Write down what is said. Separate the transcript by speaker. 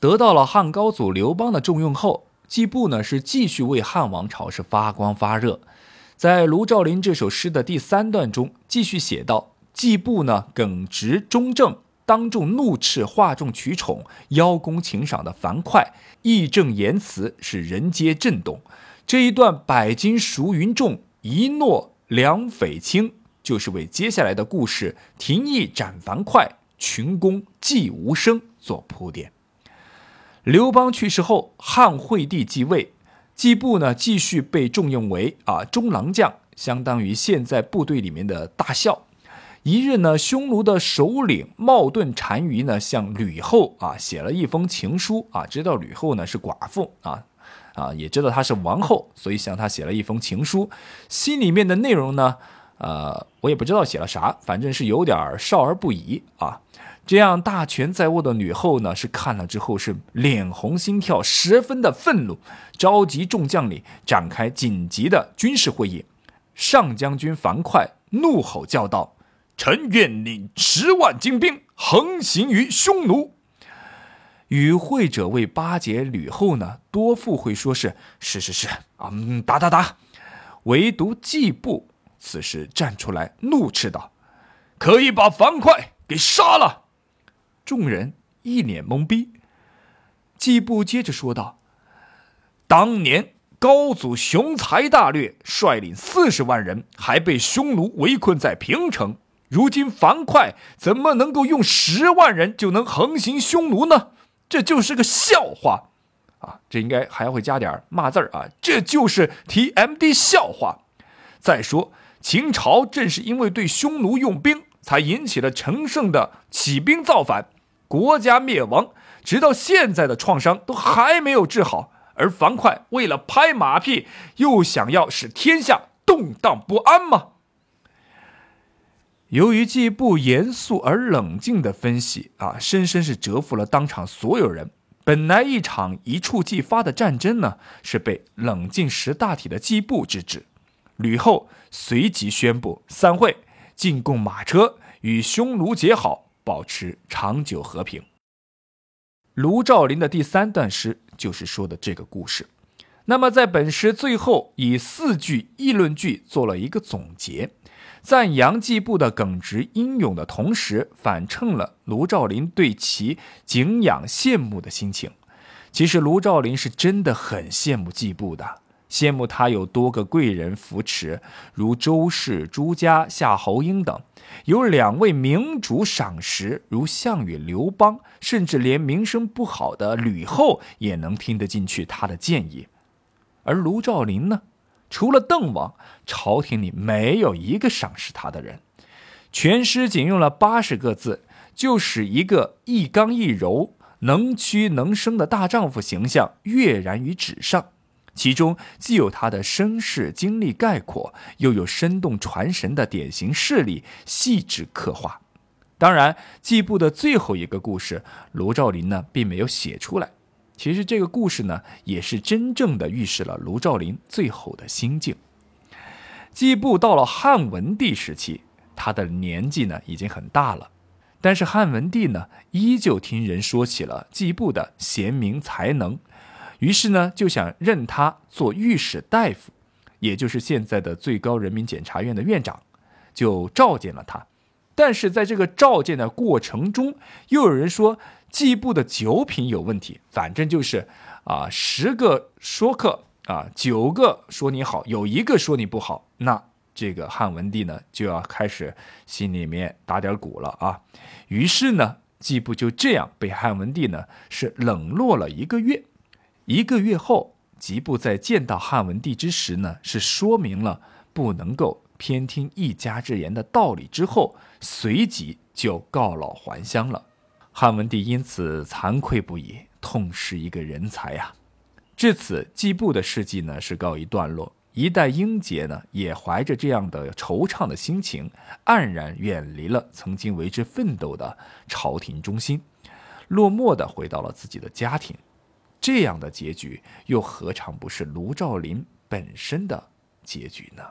Speaker 1: 得到了汉高祖刘邦的重用后，季布呢是继续为汉王朝是发光发热。在卢照邻这首诗的第三段中，继续写道：季布呢耿直忠正，当众怒斥哗众取宠、邀功请赏的樊哙，义正言辞，使人皆震动。这一段百金赎云重，一诺两匪轻，就是为接下来的故事廷义斩樊哙，群公祭无声做铺垫。刘邦去世后，汉惠帝继位，季布呢继续被重用为啊中郎将，相当于现在部队里面的大校。一日呢，匈奴的首领冒顿单于呢向吕后啊写了一封情书啊，知道吕后呢是寡妇啊啊，也知道她是王后，所以向她写了一封情书。心里面的内容呢，呃，我也不知道写了啥，反正是有点少儿不宜啊。这样大权在握的吕后呢，是看了之后是脸红心跳，十分的愤怒，召集众将领展开紧急的军事会议。上将军樊哙怒吼叫道：“臣愿领十万精兵，横行于匈奴。”与会者为巴结吕后呢，多附会说是是是是啊，打打打。唯独季布此时站出来怒斥道：“可以把樊哙给杀了。”众人一脸懵逼。季布接着说道：“当年高祖雄才大略，率领四十万人，还被匈奴围困在平城。如今樊哙怎么能够用十万人就能横行匈奴呢？这就是个笑话啊！这应该还会加点骂字啊！这就是 TMD 笑话。再说秦朝正是因为对匈奴用兵，才引起了陈胜的起兵造反。”国家灭亡，直到现在的创伤都还没有治好，而樊哙为了拍马屁，又想要使天下动荡不安吗？由于季布严肃而冷静的分析啊，深深是折服了当场所有人。本来一场一触即发的战争呢，是被冷静识大体的季布制止。吕后随即宣布散会，进贡马车，与匈奴结好。保持长久和平。卢照邻的第三段诗就是说的这个故事。那么，在本诗最后以四句议论句做了一个总结，赞扬季布的耿直英勇的同时，反衬了卢照邻对其敬仰羡慕的心情。其实，卢照邻是真的很羡慕季布的。羡慕他有多个贵人扶持，如周氏、朱家、夏侯婴等；有两位明主赏识，如项羽、刘邦，甚至连名声不好的吕后也能听得进去他的建议。而卢照邻呢，除了邓王，朝廷里没有一个赏识他的人。全诗仅用了八十个字，就使一个一刚一柔、能屈能伸的大丈夫形象跃然于纸上。其中既有他的身世经历概括，又有生动传神的典型事例细致刻画。当然，季布的最后一个故事，卢照邻呢并没有写出来。其实这个故事呢，也是真正的预示了卢照邻最后的心境。季布到了汉文帝时期，他的年纪呢已经很大了，但是汉文帝呢依旧听人说起了季布的贤明才能。于是呢，就想任他做御史大夫，也就是现在的最高人民检察院的院长，就召见了他。但是在这个召见的过程中，又有人说季布的酒品有问题。反正就是啊，十个说客啊，九个说你好，有一个说你不好。那这个汉文帝呢，就要开始心里面打点鼓了啊。于是呢，季布就这样被汉文帝呢是冷落了一个月。一个月后，吉布在见到汉文帝之时呢，是说明了不能够偏听一家之言的道理之后，随即就告老还乡了。汉文帝因此惭愧不已，痛失一个人才呀。至此，季布的事迹呢是告一段落。一代英杰呢，也怀着这样的惆怅的心情，黯然远离了曾经为之奋斗的朝廷中心，落寞的回到了自己的家庭。这样的结局，又何尝不是卢照邻本身的结局呢？